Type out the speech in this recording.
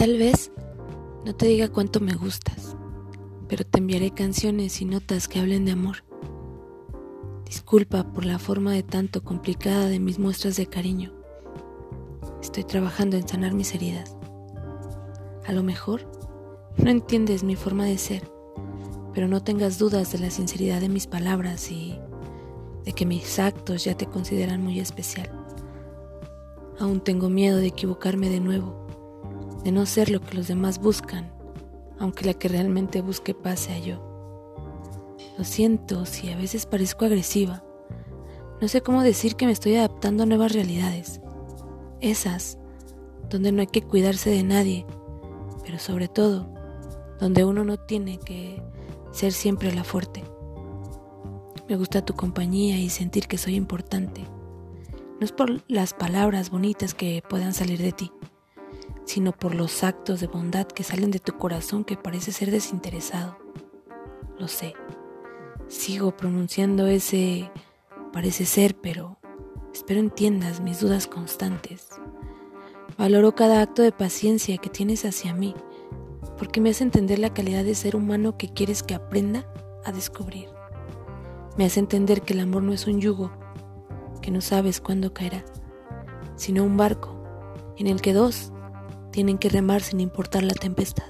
Tal vez no te diga cuánto me gustas, pero te enviaré canciones y notas que hablen de amor. Disculpa por la forma de tanto complicada de mis muestras de cariño. Estoy trabajando en sanar mis heridas. A lo mejor no entiendes mi forma de ser, pero no tengas dudas de la sinceridad de mis palabras y de que mis actos ya te consideran muy especial. Aún tengo miedo de equivocarme de nuevo, de no ser lo que los demás buscan, aunque la que realmente busque pase a yo. Lo siento si a veces parezco agresiva. No sé cómo decir que me estoy adaptando a nuevas realidades. Esas donde no hay que cuidarse de nadie, pero sobre todo donde uno no tiene que ser siempre la fuerte. Me gusta tu compañía y sentir que soy importante. No es por las palabras bonitas que puedan salir de ti, sino por los actos de bondad que salen de tu corazón que parece ser desinteresado. Lo sé. Sigo pronunciando ese parece ser, pero espero entiendas mis dudas constantes. Valoro cada acto de paciencia que tienes hacia mí, porque me hace entender la calidad de ser humano que quieres que aprenda a descubrir. Me hace entender que el amor no es un yugo, que no sabes cuándo caerá, sino un barco en el que dos tienen que remar sin importar la tempestad.